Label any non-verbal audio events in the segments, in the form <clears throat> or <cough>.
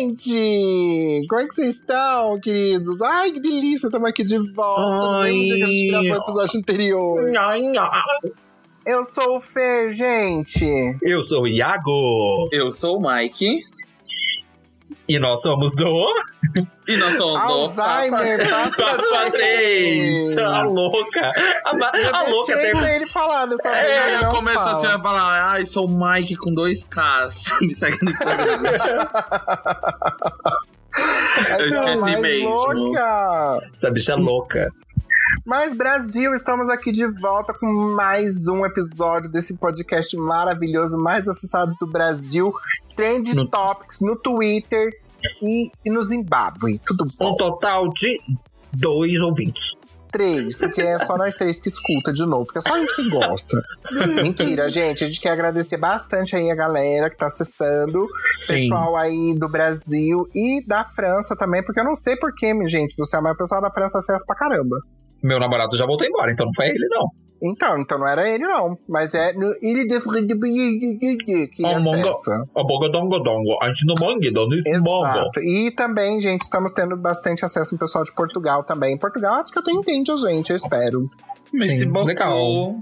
gente? Como é que vocês estão, queridos? Ai, que delícia, estamos aqui de volta. No mesmo dia que a gente gravou o episódio anterior. Eu sou o Fer, gente. Eu sou o Iago. Eu sou o Mike. E nós somos do. E nós somos Alzheimer, Papatez! A louca! A, ma- Eu a louca pra ele falar dessa vez, É, ele começou fala. assim a falar, ai, sou o Mike com dois Ks. <laughs> Me segue no Instagram. <laughs> Eu esqueci mesmo. louca. Essa bicha é louca. Mas Brasil, estamos aqui de volta com mais um episódio desse podcast maravilhoso, mais acessado do Brasil, Trend No- Topics no Twitter e, e no Zimbábue. Tudo bom? Um total de dois ouvintes. Três, porque é só nós três que escuta de novo, porque é só a gente que gosta. <laughs> Mentira, gente. A gente quer agradecer bastante aí a galera que tá acessando, Sim. pessoal aí do Brasil e da França também, porque eu não sei porquê, minha gente do céu, mas o pessoal da França acessa pra caramba. Meu namorado já voltou embora, então não foi ele, não. Então, então não era ele, não. Mas é no Ilha de que acessa. O bogodongodongo. A gente não mangue, dono mongo. Exato. E também, gente, estamos tendo bastante acesso com o pessoal de Portugal também. Portugal acho que até entende a gente, eu espero. Merci Sim, legal.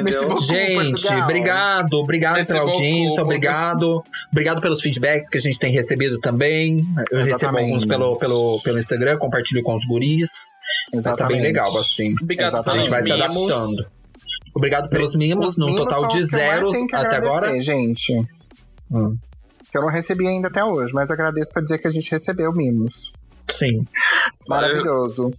Entendeu? Beaucoup. Gente, Portugal. obrigado, obrigado Merci pela beaucoup. audiência, obrigado. Obrigado pelos feedbacks que a gente tem recebido também. Eu recebo Exatamente. alguns pelo, pelo, pelo Instagram, compartilho com os guris. Mas tá bem Exatamente. legal, assim. Obrigado Exatamente. A gente vai se adaptando. Obrigado pelos mimos, Os num total de zero até agora. gente. Hum. Que eu não recebi ainda até hoje, mas agradeço pra dizer que a gente recebeu mimos. Sim. Maravilhoso.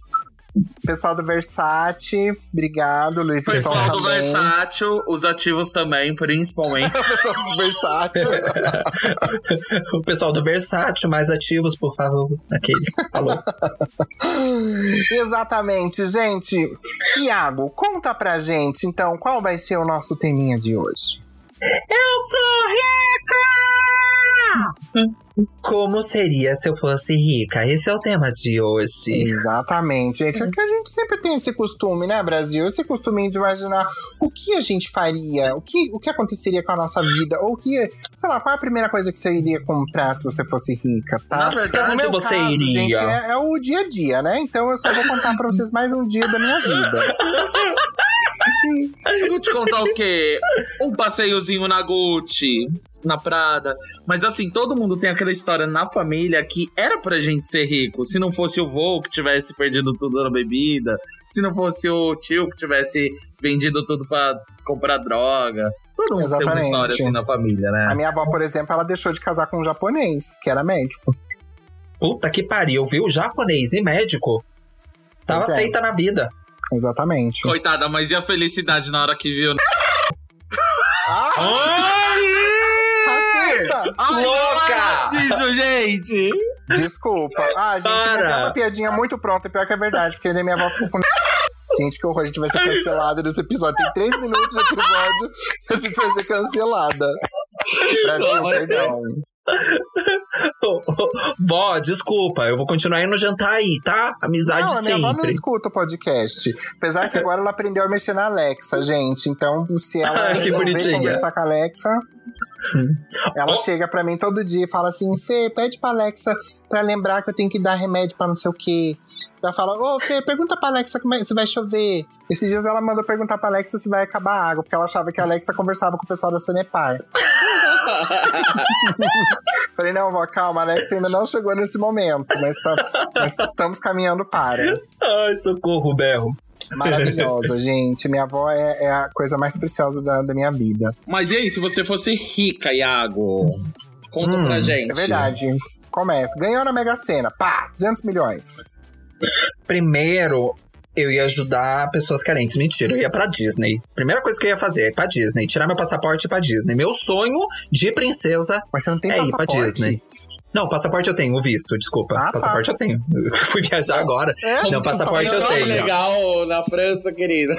Pessoal do Versace, obrigado. Vuitton Pessoal do também. Versátil, os ativos também, principalmente. <laughs> Pessoal do Versace. o pessoal do Versátil, mais ativos, por favor. Aqueles. Falou. <laughs> Exatamente, gente. Iago, conta pra gente, então, qual vai ser o nosso teminha de hoje? Eu sou rica! Como seria se eu fosse rica? Esse é o tema de hoje. Exatamente, gente. É que a gente sempre tem esse costume, né, Brasil? Esse costume de imaginar o que a gente faria, o que, o que aconteceria com a nossa vida, ou o que, sei lá, qual é a primeira coisa que você iria comprar se você fosse rica, tá? Na verdade, no meu você caso, iria? gente, é, é o dia a dia, né? Então eu só vou contar pra vocês mais um dia da minha vida. <laughs> Eu vou te contar o quê? Um passeiozinho na Gucci, na Prada. Mas assim, todo mundo tem aquela história na família que era pra gente ser rico. Se não fosse o vô que tivesse perdido tudo na bebida, se não fosse o tio que tivesse vendido tudo pra comprar droga. Todo mundo tem uma Exatamente. história assim na família, A né? minha avó, por exemplo, ela deixou de casar com um japonês, que era médico. Puta que pariu, viu? Japonês e médico. Tava é. feita na vida. Exatamente. Coitada, mas e a felicidade na hora que viu? Ah, Ai! racista! Ai, Louca! racismo, gente! Desculpa. Ah, gente, mas é Para. uma piadinha muito pronta. Pior que é verdade, porque minha avó ficou com. <laughs> Gente, que horror, a gente vai ser cancelada nesse episódio. Tem três minutos de episódio e a gente vai ser cancelada. Brasil, perdão. Vó, desculpa, eu vou continuar indo jantar aí, tá? Amizade Não, a minha avó não sempre. escuta o podcast. Apesar que agora ela aprendeu a mexer na Alexa, gente. Então, se ela <laughs> que resolver conversar com a Alexa, ela Ó. chega pra mim todo dia e fala assim: Fê, pede pra Alexa pra lembrar que eu tenho que dar remédio pra não sei o quê. Ela fala: Ô, Fê, pergunta pra Alexa como é, se vai chover. Esses dias ela mandou perguntar pra Alexa se vai acabar a água, porque ela achava que a Alexa conversava com o pessoal da Sanepar. <laughs> Falei, não, vó, calma, a Alexa ainda não chegou nesse momento, mas, tá- mas estamos caminhando para. Ai, socorro, berro. Maravilhosa, <laughs> gente. Minha avó é, é a coisa mais preciosa da, da minha vida. Mas e aí, se você fosse rica, Iago? Conta Hum, pra gente. É verdade. Começa. Ganhou na Mega Sena. Pá, 200 milhões. Primeiro, eu ia ajudar pessoas carentes. Mentira, eu ia pra Disney. Primeira coisa que eu ia fazer é ir pra Disney. Tirar meu passaporte e ir pra Disney. Meu sonho de princesa Mas você não tem é ir pra passaporte. Disney. Não, passaporte eu tenho, o visto, desculpa. Ah, tá. passaporte eu tenho. <laughs> Eu fui viajar agora. É, Não, então, passaporte tá eu vendo? tenho. legal na França, querida.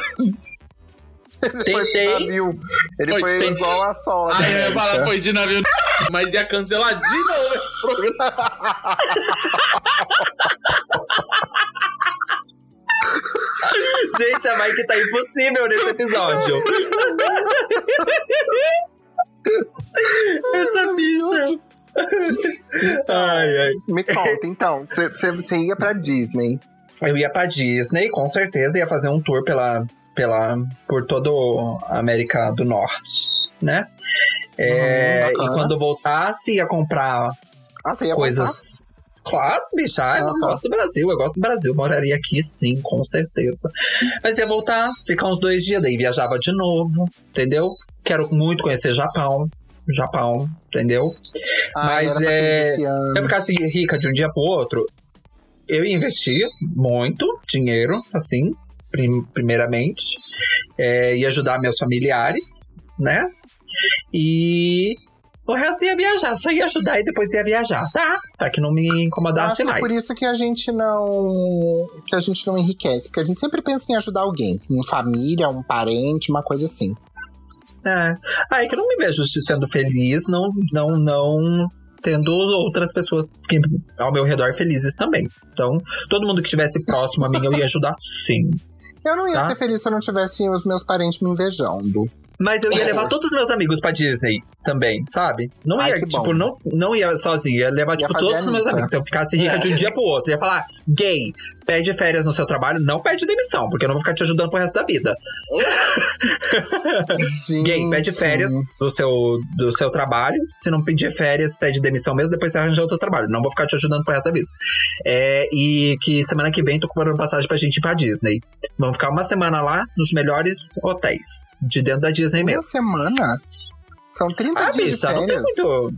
Ele foi de Tentei. navio. Ele Foi- foi, igual a sol. Ai, eu ia falar, foi de navio. <laughs> Mas ia cancelar de novo esse <laughs> programa. <laughs> Gente, a Mike tá impossível nesse episódio. Essa bicha. Ai, ai. Me conta, então. Você- ia pra Disney. Eu ia pra Disney, com certeza, ia fazer um tour pela, pela, por toda a América do Norte, né? É, Uhum, e quando voltasse, ia comprar Ah, coisas. Claro, bicha, eu Ah, tá. gosto do Brasil, eu gosto do Brasil, moraria aqui sim, com certeza. Mas ia voltar, ficar uns dois dias, daí viajava de novo, entendeu? Quero muito conhecer Japão, Japão, entendeu? Ah, Mas é- eu ficasse rica de um dia pro outro, eu ia investir muito dinheiro, assim, prim- primeiramente. É, ia ajudar meus familiares, né? E o resto ia viajar. Só ia ajudar e depois ia viajar, tá? Pra que não me incomodasse é mais. por isso que a gente não. que a gente não enriquece. Porque a gente sempre pensa em ajudar alguém. Uma família, um parente, uma coisa assim. É. Ah, é que eu não me vejo sendo feliz, não, não, não tendo outras pessoas que- ao meu redor felizes também. Então, todo mundo que estivesse próximo a mim, eu ia ajudar sim. Eu não ia Tá. ser feliz se eu não tivesse os meus parentes me invejando. Mas eu ia levar todos os meus amigos pra Disney também, sabe? Não Ai, ia, que tipo, bom. não, não ia sozinho, ia levar, Ia tipo, todos os meus amigos. Se eu ficasse rica É. de um dia pro outro, ia falar, gay, pede férias no seu trabalho, não pede demissão, porque eu não vou ficar te ajudando pro resto da vida. <laughs> Gay, pede Gente. férias do seu, do seu trabalho. Se não pedir férias, pede demissão mesmo, depois você arranja outro trabalho. Não vou ficar te ajudando pro resto da vida. É, e que semana que vem tô comprando passagem pra gente ir pra Disney. Vamos ficar uma semana lá nos melhores hotéis. De dentro da Disney Uma mesmo. semana? São 30 Ah, dias bicha, de não tem férias. muito.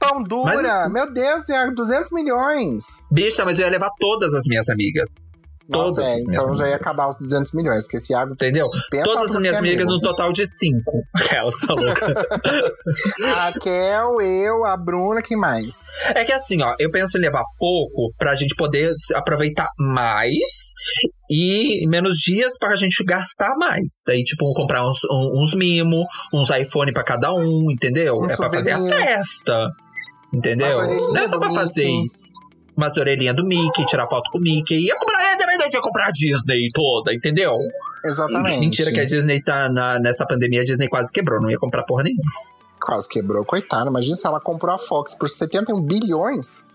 Pão dura! Mas- Meu Deus, é 200 milhões! Bicha, mas eu ia levar todas as minhas amigas. Nossa, Todas é, então já ia acabar os 200 milhões, porque esse Iago Entendeu? Todas as minhas é amigas amigo. no total de cinco. <laughs> Aquela, sua louca. A <laughs> Raquel, eu, a Bruna, quem mais? É que assim, ó, eu penso em levar pouco pra gente poder aproveitar mais e menos dias pra gente gastar mais. Daí, tipo, comprar uns, uns mimo, uns iPhone pra cada um, entendeu? Um é pra fazer a festa. Entendeu? Não é só pra fazer Mickey. umas orelhinhas do Mickey, tirar foto com o Mickey. Ia comprar, é, na verdade, ia comprar a Disney toda, entendeu? Exatamente. Mentira que a Disney tá na- nessa pandemia, a Disney quase quebrou, não ia comprar porra nenhuma. Quase quebrou, coitada. Imagina se ela comprou a Fox por 71 bilhões.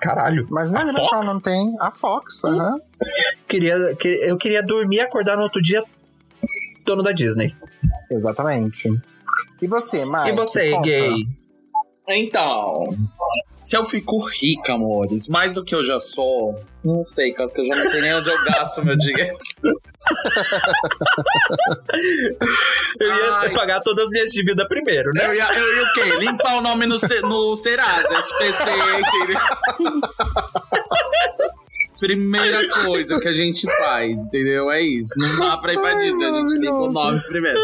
Caralho. Imagina A né, que ela não tem. A Fox, aham. Queria, que- eu queria dormir e acordar no outro dia dono da Disney. Exatamente. E você, Mike? e você, conta. gay? Então, se eu fico rica, amores, mais do que eu já sou, não sei, caso que eu já não sei nem onde eu gasto meu dinheiro. Eu ia Ai. pagar todas as minhas dívidas primeiro, né? Eu ia, eu ia o quê? Limpar o nome no, no Serasa, SPC? <laughs> Primeira coisa que a gente faz, entendeu? É isso. Não dá pra ir pra Disney, a gente limpa o nome primeiro.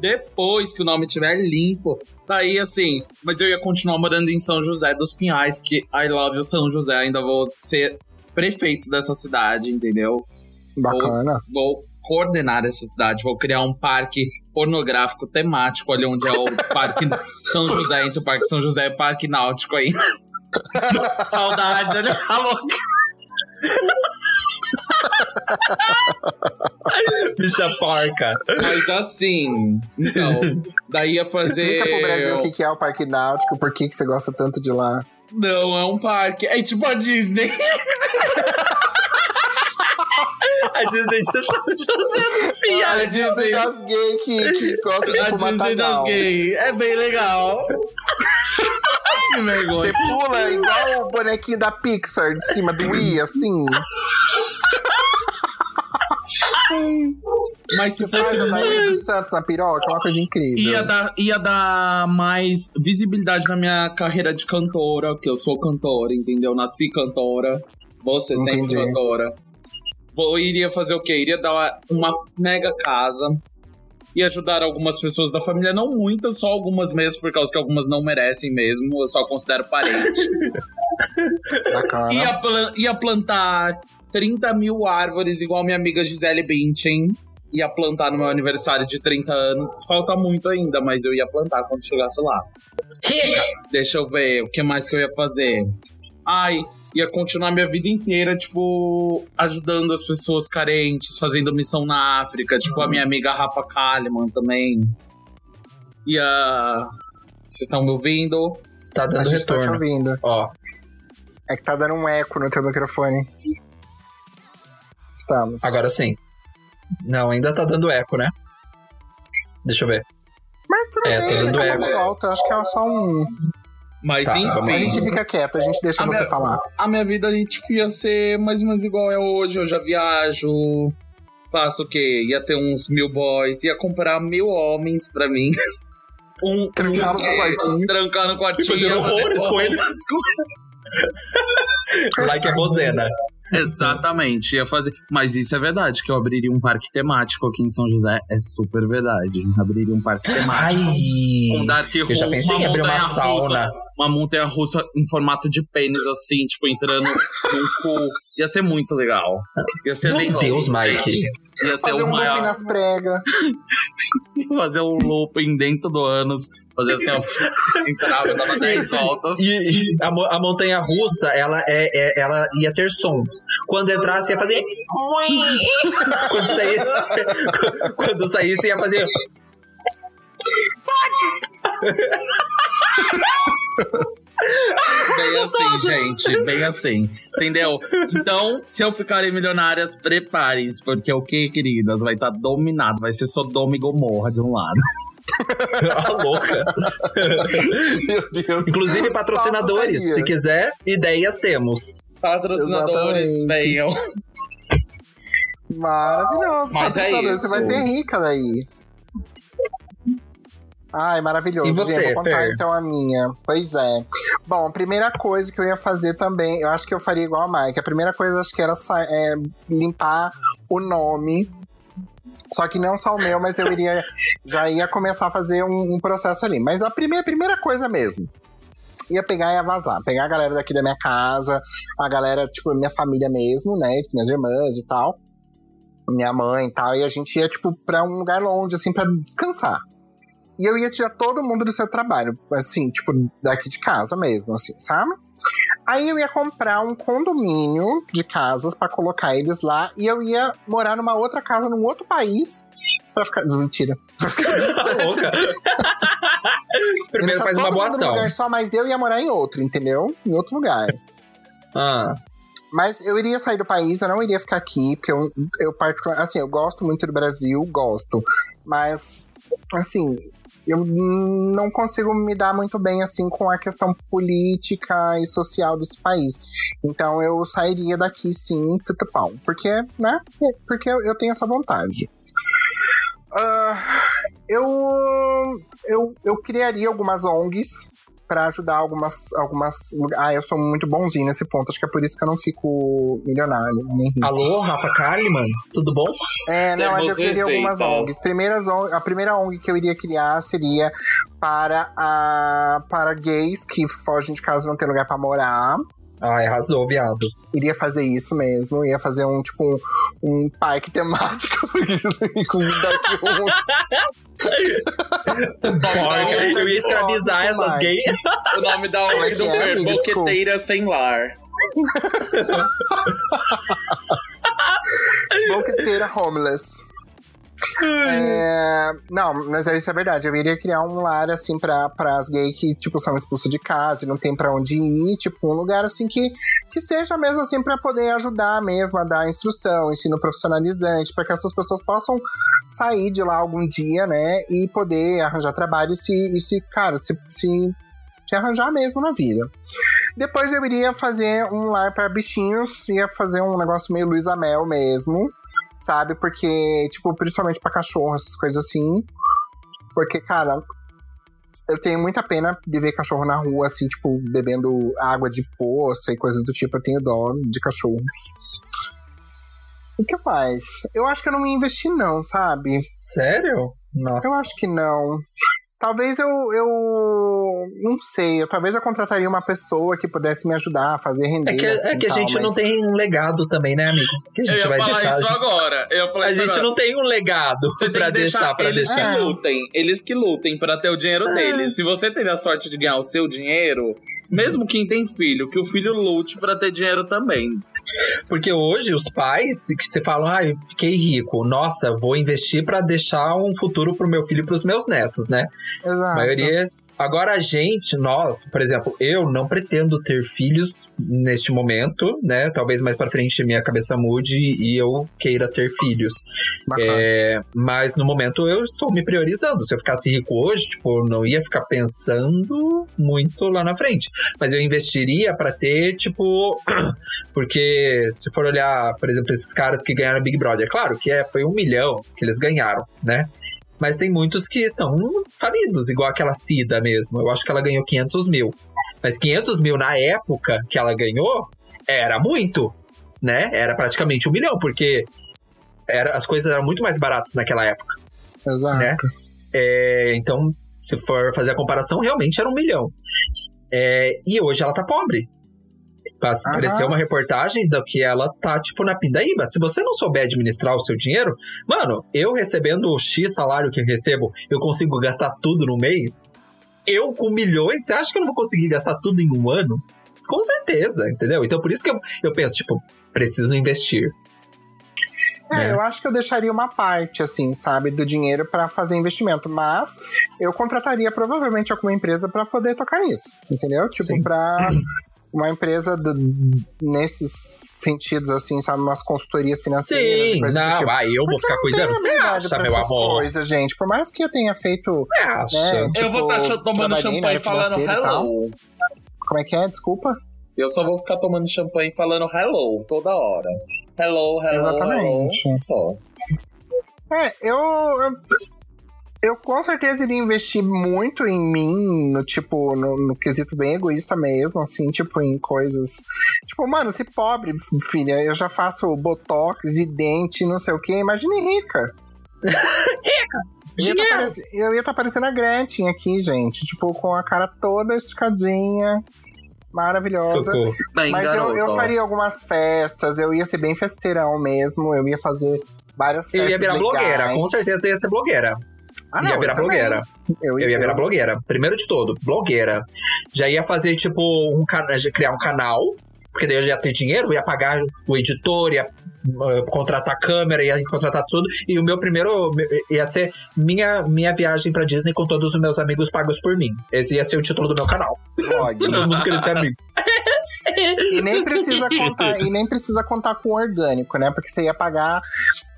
Depois que o nome estiver limpo, daí assim. Mas eu ia continuar morando em São José dos Pinhais, que I love you, São José. Ainda vou ser prefeito dessa cidade, entendeu? Bacana. Vou coordenar essa cidade, vou criar um parque pornográfico temático ali onde é o Parque <laughs> São José, entre o Parque São José e o Parque Náutico aí. <laughs> Saudades, olha a louca. Bicha porca. Mas assim, então, daí ia fazer. Explica pro Brasil o que que é o Parque Náutico, por que que você gosta tanto de lá. Não, é um parque. É tipo a Disney. <laughs> A Disney de São José. a a Disney das gays que, que gosta de A Disney das gays. É bem legal. Que vergonha. Você pula igual o bonequinho da Pixar de cima do i, assim. <laughs> Mas se fosse a Daíra dos Santos na piroca, é uma coisa incrível. Ia dar, ia dar mais visibilidade na minha carreira de cantora, que eu sou cantora, entendeu? Nasci cantora, você sempre Entendi. cantora. Vou, iria fazer o quê? Iria dar uma mega casa e ajudar algumas pessoas da família, não muitas, só algumas mesmo, por causa que algumas não merecem mesmo, eu só considero parente. Ia, <laughs> plan- ia plantar 30 mil árvores, igual minha amiga Gisele Bündchen. Ia plantar no meu aniversário de 30 anos. Falta muito ainda, mas eu ia plantar quando chegasse lá. Deixa eu ver, o que mais que eu ia fazer? Ai, ia continuar minha vida inteira, tipo, ajudando as pessoas carentes, fazendo missão na África. Tipo, a minha amiga Rafa Kalimann também. Ia. Vocês estão me ouvindo? Tá A dando gente tá te retorno. ouvindo. Ó, É que tá dando um eco no teu microfone. Estamos. agora sim. Não, ainda tá dando eco, né? Deixa eu ver. Mas tudo É, bem, tudo daqui a é- pouco volta. Acho que é só um. Mas Tá, enfim. A gente fica quieto, a gente deixa A você minha- falar. a minha vida tipo, ia ser mais ou menos igual é hoje. Eu já viajo, faço o quê? Ia ter uns mil boys, ia comprar mil homens pra mim. <laughs> Um, Trancá-los no é, quartinho. <laughs> Trancar no quartinho. Fazendo ia fazer horrores com eles. <laughs> Like a Rosena. Exatamente, ia fazer. Mas isso é verdade, que eu abriria um parque temático aqui em São José. É super verdade. Abriria um parque temático. Com Ai! Dark Eu já Room, pensei em abrir uma sauna. Uma montanha russa em formato de pênis, assim, tipo, entrando num cu. Ia ser muito legal. Ia ser Meu bem Deus, louco, Mike. Ia ser Fazer um maior. loop nas pregas. <laughs> Fazer um looping dentro do ânus. Fazer assim, ó. Entrava, dava 10 voltas. E, e a, a montanha russa, ela, é, é- ela ia ter sons. Quando entrasse, ia fazer. <laughs> quando saísse. <laughs> quando saísse, ia fazer. <laughs> Bem assim, gente. Bem assim. Entendeu? Então, se eu ficarem milionárias, preparem-se. Porque o que, queridas? Vai estar dominado. Vai ser Sodoma e Gomorra de um lado. a <laughs> louca. Meu Deus. Inclusive, patrocinadores. Se quiser, ideias temos. Patrocinadores, Exatamente. venham. Maravilhoso. Mas é Patrocinador, isso. Você vai ser rica daí. Ai, maravilhoso. E você, vou contar Fer? então a minha. Pois é. Bom, a primeira coisa que eu ia fazer também, eu acho que eu faria igual a Mike. A primeira coisa acho que era é, limpar o nome. Só que não só o meu, mas eu iria já ia começar a fazer um, um processo ali. Mas a primeira, primeira coisa mesmo. Ia pegar e ia vazar. Pegar a galera daqui da minha casa, a galera, tipo, minha família mesmo, né? Minhas irmãs e tal. Minha mãe e tal. E a gente ia, tipo, pra um lugar longe, assim, pra descansar. E eu ia tirar todo mundo do seu trabalho, assim, tipo, daqui de casa mesmo, assim, sabe? Aí eu ia comprar um condomínio de casas pra colocar eles lá e eu ia morar numa outra casa num outro país pra ficar. Mentira. <laughs> Pra ficar Tá louca. <laughs> Primeiro faz uma boa ação. lugar só, mas eu ia morar em outro, entendeu? Em outro lugar. Ah, Mas eu iria sair do país, eu não iria ficar aqui, porque eu, eu particular, assim, eu gosto muito do Brasil, gosto. Mas, assim, eu não consigo me dar muito bem, assim, com a questão política e social desse país. Então eu sairia daqui, sim, tutupão. Porque, né? Porque eu, tenho essa vontade. Ah, eu, eu, eu criaria algumas ONGs pra ajudar algumas, algumas. Ah, eu sou muito bonzinho nesse ponto. Acho que é por isso que eu não fico milionário, nem rico. alô, Rafa Kalimann? Tudo bom? É, não, eu Temos criaria algumas receitas. ONGs. Primeiras ONG, a primeira ONG que eu iria criar seria para, a, para gays que fogem de casa e não tem lugar pra morar. Ai, arrasou, viado. Iria fazer isso mesmo. Ia fazer um, tipo, um, um parque temático <laughs> com Room. <laughs> Eu ia escravizar essas Mike. gays. <laughs> O nome da é ONG que do é, amiga? Boqueteira Sem Lar. Boqueteira homeless. É, não, mas isso é verdade. Eu iria criar um lar, assim, pra, as gays que, tipo, são expulsos de casa e não tem pra onde ir. Tipo, um lugar, assim, que, que seja mesmo, assim, pra poder ajudar mesmo a dar instrução, ensino profissionalizante, pra que essas pessoas possam sair de lá algum dia, né? E poder arranjar trabalho e se, e se cara, se, se, se arranjar mesmo na vida. Depois eu iria fazer um lar para bichinhos, ia fazer um negócio meio Luísa Mel mesmo, sabe? Porque, tipo, principalmente pra cachorro, essas coisas assim. Porque, cara, eu tenho muita pena de ver cachorro na rua, assim, tipo, bebendo água de poça e coisas do tipo. Eu tenho dó de cachorros. O que mais? Eu acho que eu não ia investir, não, sabe? Sério? Nossa. Eu acho que não. Talvez eu, eu não sei, eu, talvez eu contrataria uma pessoa que pudesse me ajudar a fazer render. É que, assim, é que a tal, gente mas... não tem um legado também, né, amigo? Que a Eu gente ia vai falar deixar. isso agora. Eu A isso gente agora. não tem um legado Você tem pra que deixar, deixar, pra eles deixar. que lutem. Eles que lutem pra ter o dinheiro É. deles. Se você teve a sorte de ganhar o seu dinheiro, mesmo quem tem filho, que o filho lute pra ter dinheiro também. Porque hoje os pais que você falam, ah, eu fiquei rico, nossa, vou investir pra deixar um futuro pro meu filho e pros meus netos, né? Exato. A maioria. Agora a gente, nós, por exemplo, eu não pretendo ter filhos neste momento, né? Talvez mais pra frente minha cabeça mude e eu queira ter filhos. É, mas no momento eu estou me priorizando. Se eu ficasse rico hoje, tipo, eu não ia ficar pensando muito lá na frente. Mas eu investiria pra ter, tipo. <clears throat> Porque se for olhar, por exemplo, esses caras que ganharam Big Brother, claro que é, foi um milhão que eles ganharam, né? Mas tem muitos que estão falidos, igual aquela Cida mesmo. Eu acho que ela ganhou 500 mil. Mas 500 mil na época que ela ganhou era muito, né? Era praticamente um milhão, porque era, as coisas eram muito mais baratas naquela época. Exato. né? É, então, se for fazer a comparação, realmente era um milhão. É, e hoje ela tá pobre. Aham. Apareceu uma reportagem do que ela tá, tipo, na pindaíba. Se você não souber administrar o seu dinheiro, mano, eu recebendo o X salário que eu recebo, eu consigo gastar tudo no mês? Eu com milhões, você acha que eu não vou conseguir gastar tudo em um ano? Com certeza, entendeu? Então por isso que eu, eu penso, tipo, preciso investir. É, né? eu acho que eu deixaria uma parte, assim, sabe, do dinheiro pra fazer investimento. Mas eu contrataria provavelmente alguma empresa pra poder tocar nisso, entendeu? Tipo, pra uma empresa d- nesses sentidos, assim, sabe, umas consultorias financeiras. e Sim, coisas do não, tipo. ah, eu vou Porque ficar eu não cuidando. Você acha, meu essas amor? coisas, gente. Por mais que eu tenha feito. Você acha? É, eu tipo, vou estar tomando champanhe área falando financeira e tal. hello. Como é que é? Desculpa. Eu só vou ficar tomando champanhe falando hello toda hora. Hello, hello, Exatamente. hello. Só. É, eu, eu. eu com certeza iria investir muito em mim, no tipo, no, no quesito bem egoísta mesmo, assim, tipo, em coisas. Tipo, mano, se pobre, filha, eu já faço botox e dente, não sei o quê, imagine rica. <laughs> Eu ia, tá ia tá parecendo a Gretchen aqui, gente. Tipo, com a cara toda esticadinha, maravilhosa. Socorro. Mas eu, eu faria algumas festas, eu ia ser bem festeirão mesmo, eu ia fazer várias Eu festas. ia virar blogueira, legais. com certeza eu ia ser blogueira. Ah, ia não, virar eu blogueira. Eu, Eu ia virar blogueira. Primeiro de tudo, blogueira. Já ia fazer, tipo, um canal, criar um canal, porque daí eu já ia ter dinheiro, ia pagar o editor, ia uh, contratar câmera, ia contratar tudo. E o meu primeiro ia ser minha, minha viagem pra Disney com todos os meus amigos pagos por mim. Esse ia ser o título do meu canal. blog. Todo mundo queria ser amigo. E nem precisa <laughs> contar, e nem precisa contar com orgânico, né? Porque você ia pagar,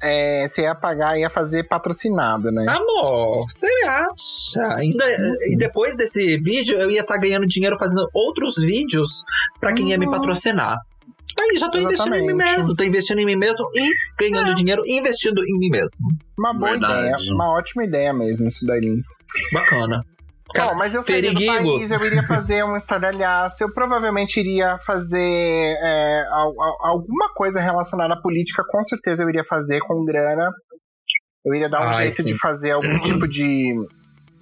é, você ia pagar, ia fazer patrocinado, né? Amor, você acha? Ainda, e depois desse vídeo, eu ia estar ganhando dinheiro fazendo outros vídeos pra quem ia me patrocinar. Aí já tô investindo em mim Exatamente. mesmo, tô investindo em mim mesmo e ganhando dinheiro e investindo em mim mesmo. Uma boa Verdade. ideia, uma ótima ideia mesmo isso daí. Bacana. Cara, Bom, mas eu sairia do perigos. país, eu iria fazer um estardalhaço, eu provavelmente iria fazer é, al- al- alguma coisa relacionada à política, com certeza eu iria fazer com grana. Eu iria dar um Ai, jeito sim. de fazer algum tipo de.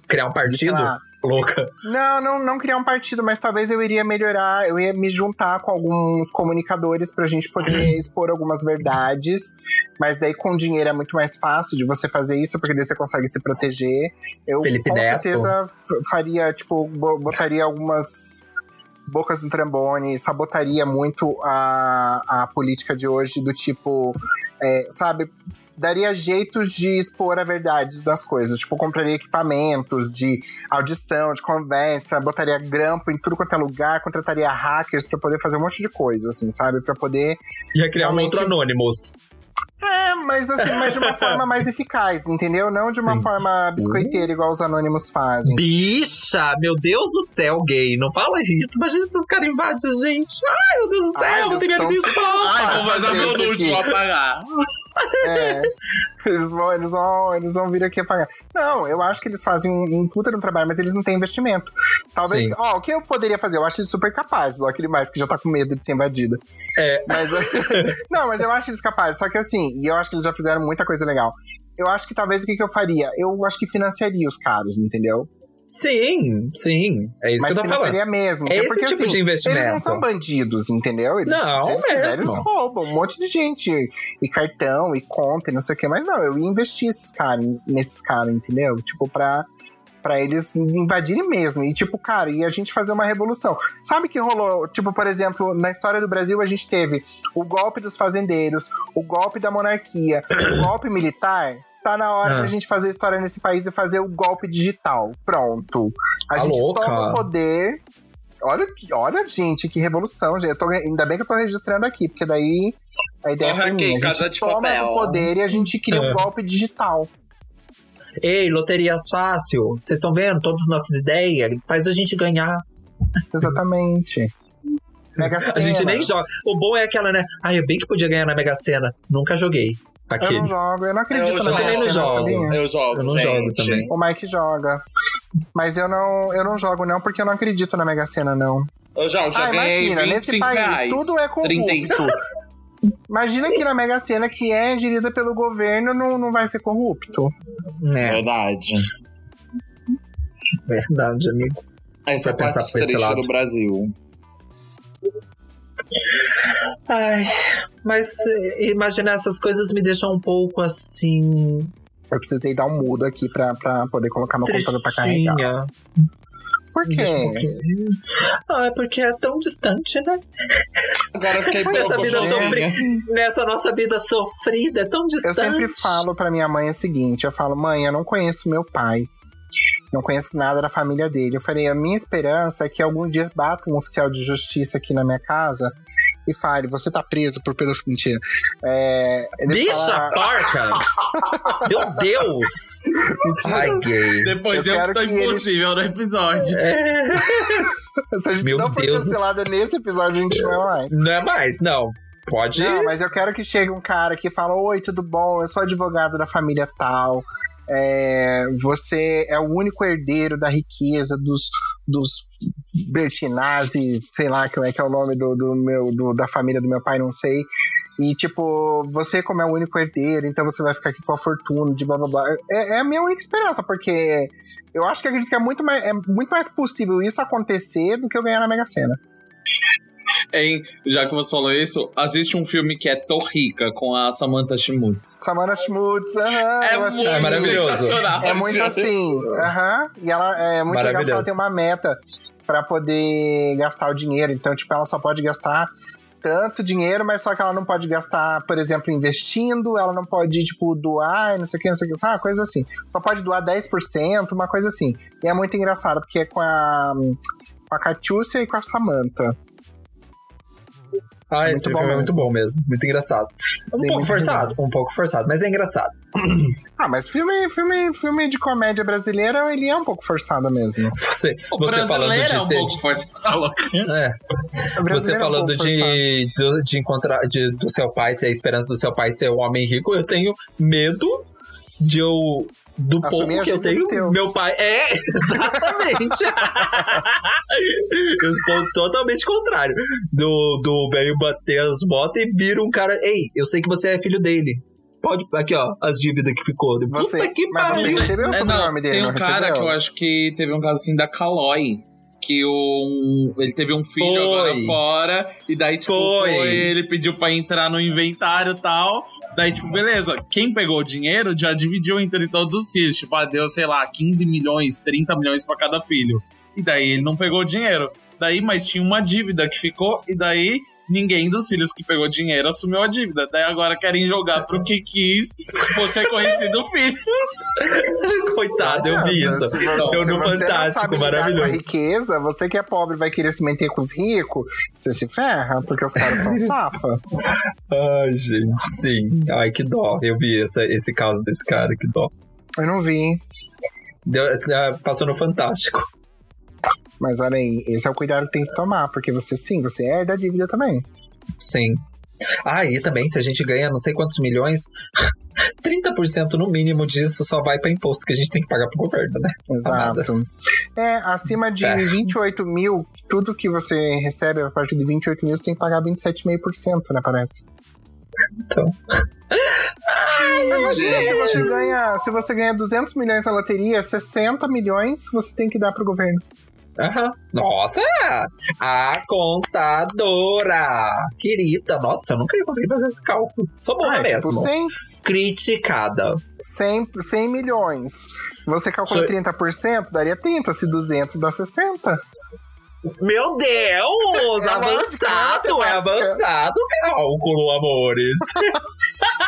Criar um de, sei partido? lá, Louca. Não, não, não criar um partido, mas talvez eu iria melhorar, eu ia me juntar com alguns comunicadores pra gente poder expor algumas verdades. Mas daí com dinheiro é muito mais fácil de você fazer isso, porque daí você consegue se proteger. Eu Felipe com Neto. certeza faria, tipo, bo- botaria algumas bocas no trambone, sabotaria muito a, a política de hoje, do tipo, é, sabe? Daria jeitos de expor a verdade das coisas. Tipo, compraria equipamentos de audição, de conversa, botaria grampo em tudo quanto é lugar, contrataria hackers pra poder fazer um monte de coisa, assim, sabe? Pra poder. Ia criar um Realmente- outro Anonymous. É, mas assim, mas de uma <laughs> forma mais eficaz, entendeu? Não de uma Sim. forma biscoiteira, igual os anônimos fazem. Bicha, meu Deus do céu, gay. Não fala isso. Imagina se os caras invadem a gente. Ai, meu Deus do céu, Ai, não tem eles medo tão- disso. <laughs> Ai, vou fazer o meu vou apagar. É. Eles vão, eles, vão, eles vão vir aqui apagar. Não, eu acho que eles fazem um, um puta no trabalho, mas eles não têm investimento. Talvez. Sim. Ó, o que eu poderia fazer? Eu acho eles super capazes, ó, aquele mais que já tá com medo de ser invadida. É. Mas. <laughs> não, mas eu acho eles capazes. Só que assim, e eu acho que eles já fizeram muita coisa legal. eu acho que talvez o que, que eu faria? Eu acho que financiaria os caras, entendeu? Sim, sim. É isso Mas que eu tô falando. financiaria mesmo. É esse porque, tipo assim, de investimento. Eles não são bandidos, entendeu? Eles, Não, se eles quiserem, eles roubam um monte de gente. E cartão, e conta, e não sei o quê. Mas não, eu ia investir esses caras, nesses caras, entendeu? Tipo, pra, pra eles invadirem mesmo. E tipo, cara, e a gente fazer uma revolução. Sabe que rolou, tipo, por exemplo, na história do Brasil a gente teve o golpe dos fazendeiros, o golpe da monarquia, o golpe militar. Tá na hora Ah. da gente fazer história nesse país e fazer o golpe digital. Pronto. A Tá gente louca. toma o poder. Olha, que- olha, gente, que revolução, gente. Eu tô- ainda bem que eu tô registrando aqui, porque daí a ideia Porra, foi minha. A casa gente de toma papel. o poder e a gente cria É. um golpe digital. Ei, loterias fácil. Vocês estão vendo todas as nossas ideias? Faz a gente ganhar. Exatamente. Mega A gente Sena. nem joga. O bom é aquela, né? Ah, eu bem que podia ganhar na Mega Sena. Nunca joguei. Eu não Aqueles. jogo, eu não acredito Eu na não Sena, jogo. sabia? Eu jogo. Eu não gente. jogo também. O Mike joga. Mas eu não, eu não jogo, não, porque eu não acredito na Mega Sena, não. Eu já, já ah, imagina, 25 nesse país reais. tudo é corrupto. 35. <laughs> Imagina que na Mega Sena, que é gerida pelo governo, não, não vai ser corrupto. É, Verdade. verdade, amigo. Essa é a parte triste do Brasil. Ai, mas eh, imaginar essas coisas me deixam um pouco assim. Eu precisei dar um mudo aqui pra, pra poder colocar meu computador pra carregar. Tristinha. Por deixa um quê? Ah, é porque é tão distante, né? Agora eu fiquei <laughs> Nessa vida sofrida. Nessa nossa vida sofrida, é tão Eu distante. sempre falo pra minha mãe o seguinte: eu falo, mãe, eu não conheço meu pai. Não conheço nada da família dele. Eu falei, a minha esperança é que algum dia bata um oficial de justiça aqui na minha casa e fale, você tá preso por pedofilia. Mentira. É, ele Bicha fala- porca! <laughs> Meu Deus! Ai, gay. Depois Eu eu, tô que eles- impossível no episódio. É, <laughs> Se a gente Meu não for Deus. cancelada nesse episódio, a gente não é mais. não é mais, não. Pode. Não, mas eu quero que chegue um cara que fala: Oi, tudo bom? Eu sou advogado da família tal. É, você é o único herdeiro da riqueza dos, dos Bertinazzi, sei lá como é que é o nome do, do meu, do- da família do meu pai, não sei. E, tipo, você, como é o único herdeiro, então você vai ficar aqui com a fortuna de blá blá blá. É, é a minha única esperança, porque eu acho que acredito que é muito, mais, é muito mais possível isso acontecer do que eu ganhar na Mega Sena. Hein, já que você falou isso, assiste um filme que é Torrica com a Samantha Schmutz. Samara Schmutz, aham. É muito. É maravilhoso. É muito assim, aham. E ela é muito legal porque ela tem uma meta pra poder gastar o dinheiro. Então, tipo, ela só pode gastar tanto dinheiro, mas só que ela não pode gastar, por exemplo, investindo, ela não pode, tipo, doar, não sei o que, não sei o que, sabe? Coisa assim. Só pode doar 10%, uma coisa assim. E é muito engraçado, porque é com a, com a Catiúcia e com a Samantha. Ah, Muito esse bom filme é muito bom mesmo. Muito engraçado. Um Tem pouco forçado, um pouco forçado, mas é engraçado. <clears throat> Ah, mas filme, filme, filme de comédia brasileira, ele é um pouco forçado mesmo. Você, O você falando brasileiro de. é um de- pouco forçado. é, O você brasileiro é um falando de, do- de encontrar de, do seu pai, ter a esperança do seu pai ser um homem rico, eu tenho medo de eu. Do Assumir pouco que eu tenho, teu. meu pai. É, <laughs> exatamente. eu sou totalmente contrário. Do, do velho bater as botas e vira um cara. Ei, eu sei que você é filho dele. Pode. Aqui, ó, as dívidas que ficou. Você, Puta que mas você pariu. recebeu o É, sobrenome dele, tem não um cara recebeu? que eu acho que teve um caso assim da Calói. Que um, ele teve um filho Foi. agora fora, e daí, tipo, Foi. foi, ele pediu pra entrar no inventário e tal. Daí, tipo, beleza, quem pegou o dinheiro já dividiu entre todos os filhos. Tipo, ah, deu, sei lá, 15 milhões, 30 milhões pra cada filho. E daí ele não pegou o dinheiro. Daí, mas tinha uma dívida que ficou, e daí ninguém dos filhos que pegou dinheiro assumiu a dívida. Daí agora querem jogar pro que quis que fosse reconhecido o filho. <laughs> Coitado, eu vi isso. Se você, Eu se no você não Fantástico, sabe lidar com a maravilhoso. riqueza, você que é pobre vai querer se meter com os ricos, você se ferra, porque os caras são <laughs> safa. Ai, gente, sim. Ai, que dó. Eu vi essa, esse caso desse cara, que dó. Eu não vi. Deu- ah, passou no Fantástico. Mas olha aí, esse é o cuidado que tem que tomar, porque você sim, você herda a dívida também. Sim. Ah, e também, se a gente ganha não sei quantos milhões, <laughs> 30% no mínimo disso só vai para imposto que a gente tem que pagar pro governo, né? Exato. Amadas. É, acima de É. 28 mil, tudo que você recebe a partir de 28 mil, você tem que pagar 27,5%, né, parece? Então. <laughs> Imagina se você ganha, se você ganha 200 milhões na loteria, 60 milhões você tem que dar pro governo. Aham. Nossa! A contadora! Querida, nossa, eu nunca ia conseguir fazer esse cálculo. Sou boa Ah, é mesmo. tipo 100, Criticada. 100, 100 milhões. Você calcula Sou- 30%, daria 30. Se 200 dá 60. Meu Deus! É lógica, avançado! é É avançado cálculo, amores. <laughs>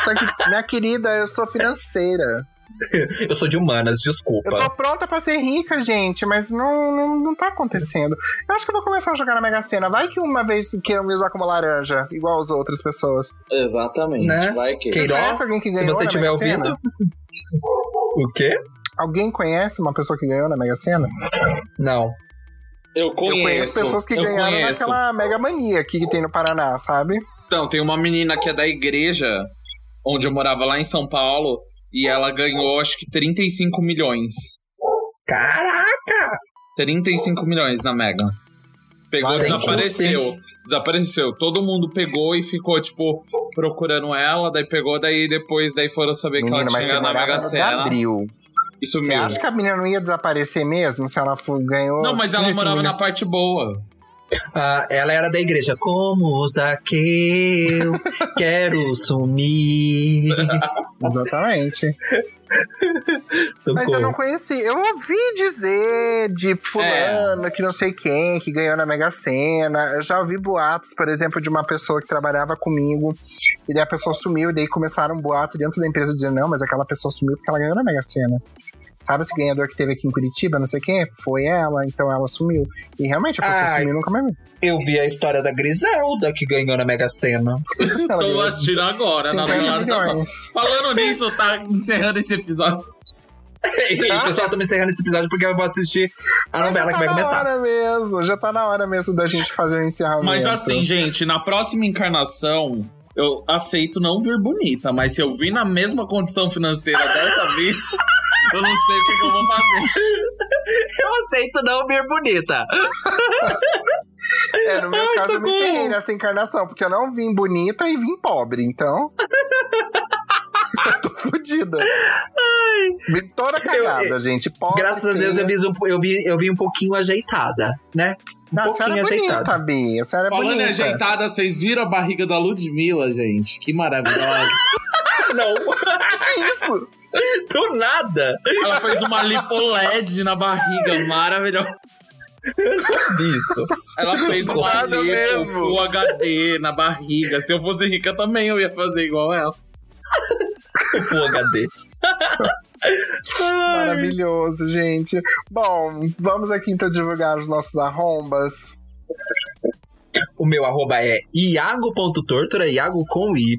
Que, minha querida, eu sou financeira. <laughs> eu sou de humanas, Eu desculpa. tô pronta pra ser rica, gente, mas não, não, não tá acontecendo. Eu acho que eu vou começar a jogar na Mega Sena. Vai que uma vez queiram me usar como laranja, igual as outras pessoas. Exatamente. Né? Vai que. Queiroz, conhece alguém que se você estiver ouvindo. O quê? Alguém conhece uma pessoa que ganhou na Mega Sena? Não. Eu Eu conheço. conheço pessoas que eu ganharam conheço. naquela Mega Mania aqui que tem no Paraná, sabe? Então, tem uma menina que é da igreja, onde eu morava lá em São Paulo, e ela ganhou acho que 35 milhões. Caraca! 35 milhões na Mega. Pegou, Vai, desapareceu. Desapareceu. Todo mundo pegou e ficou, tipo, procurando ela, daí pegou, daí depois daí foram saber que ela mas tinha você na Mega Sena. Gabriel. E Você sumiu. acha que a menina não ia desaparecer mesmo se ela for- ganhou? Não, mas ela 35 morava na parte boa. Ah, ela era da igreja. Como Zaqueu, <laughs> quero sumir. Exatamente. Mas eu não conheci. Eu ouvi dizer de fulano, que não sei quem, que ganhou na Mega Sena. Eu já ouvi boatos, por exemplo, de uma pessoa que trabalhava comigo. E daí a pessoa sumiu, e daí começaram um boato dentro da empresa dizendo, não, mas aquela pessoa sumiu porque ela ganhou na Mega Sena. Sabe esse ganhador que teve aqui em Curitiba, não sei quem? Foi ela, então ela sumiu. E realmente a pessoa Ai. sumiu e nunca mais viu. Eu vi a história da Griselda que ganhou na Mega Sena. <laughs> Tô assistindo agora, na 50 verdade. milhões. Falando nisso, tá encerrando esse episódio. E pessoal, tô me encerrando esse episódio porque eu vou assistir a Mas novela já que vai tá na começar. hora mesmo, já tá na hora mesmo da gente fazer o encerramento. Mas assim, gente, na próxima encarnação, eu aceito não vir bonita, mas se eu vir na mesma condição financeira dessa vida, eu não sei o que, que eu vou fazer. <laughs> Eu aceito não vir bonita. É, no meu Ai, caso eu me ferrei nessa encarnação, porque eu não vim bonita e vim pobre, então. <laughs> tô fodida. Vim toda cagada, gente. Pobre, Graças a Deus eu vi, um, eu, vi, eu vi um pouquinho ajeitada, né? Um Não, a senhora pouquinho é bonita, ajeitada. Bi. A senhora é Falando bonita. ajeitada, vocês viram a barriga da Ludmilla, gente? Que maravilhosa. <laughs> Não, Que isso? do nada. Ela fez uma lipoled na barriga, maravilhosa. Visto. Ela fez uma Nada lipo mesmo. Full HD na barriga. Se eu fosse rica também, eu ia fazer igual ela. <laughs> Full HD. <laughs> Maravilhoso, gente. Bom, vamos aqui então divulgar os nossos arrombas. O meu arroba é iago.tortura, iago com Y.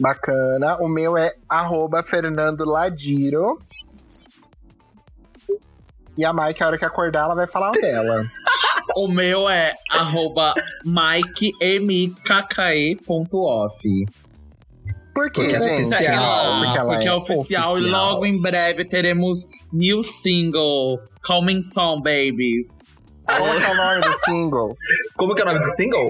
Bacana. O meu é arroba Fernando Ladiro. E a Mike, a hora que acordar, ela vai falar o dela. <laughs> O meu é arroba mikemkke.off. Por quê, Porque é gente? oficial. Segue lá, Porque ela porque é, é oficial, e oficial. logo em breve teremos new single Coming Song Babies. Qual que é o nome do single? <laughs> Como que é o nome do single?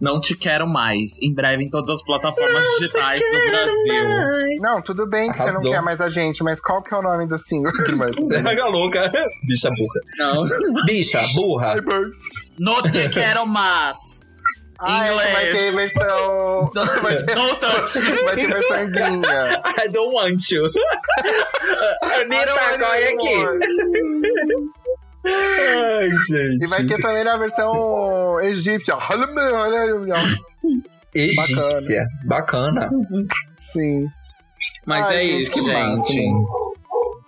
Não te quero mais. Em breve em todas as plataformas digitais do Brasil. Não, tudo bem que você não Arrasou. quer mais a gente, mas qual que é o nome do single? <laughs> Draga louca. Bicha burra. Não. Bicha burra. Não te quero mais. <laughs> Ah, é vai ter versão. <laughs> Vai ter, Não sou vai ter versão gringa. I don't want you. <laughs> Anitta, corre aqui. Ai, gente. E vai ter também na versão egípcia. Egípcia. Bacana. Sim. Mas Ai, é gente, isso, que gente. máximo.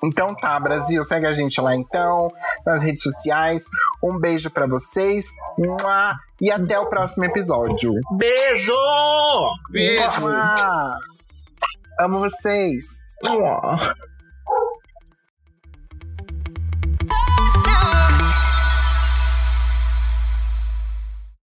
Então tá, Brasil, segue a gente lá então, nas redes sociais. Um beijo pra vocês. Mua! E até o próximo episódio. Beijo! Beijo. Amo vocês.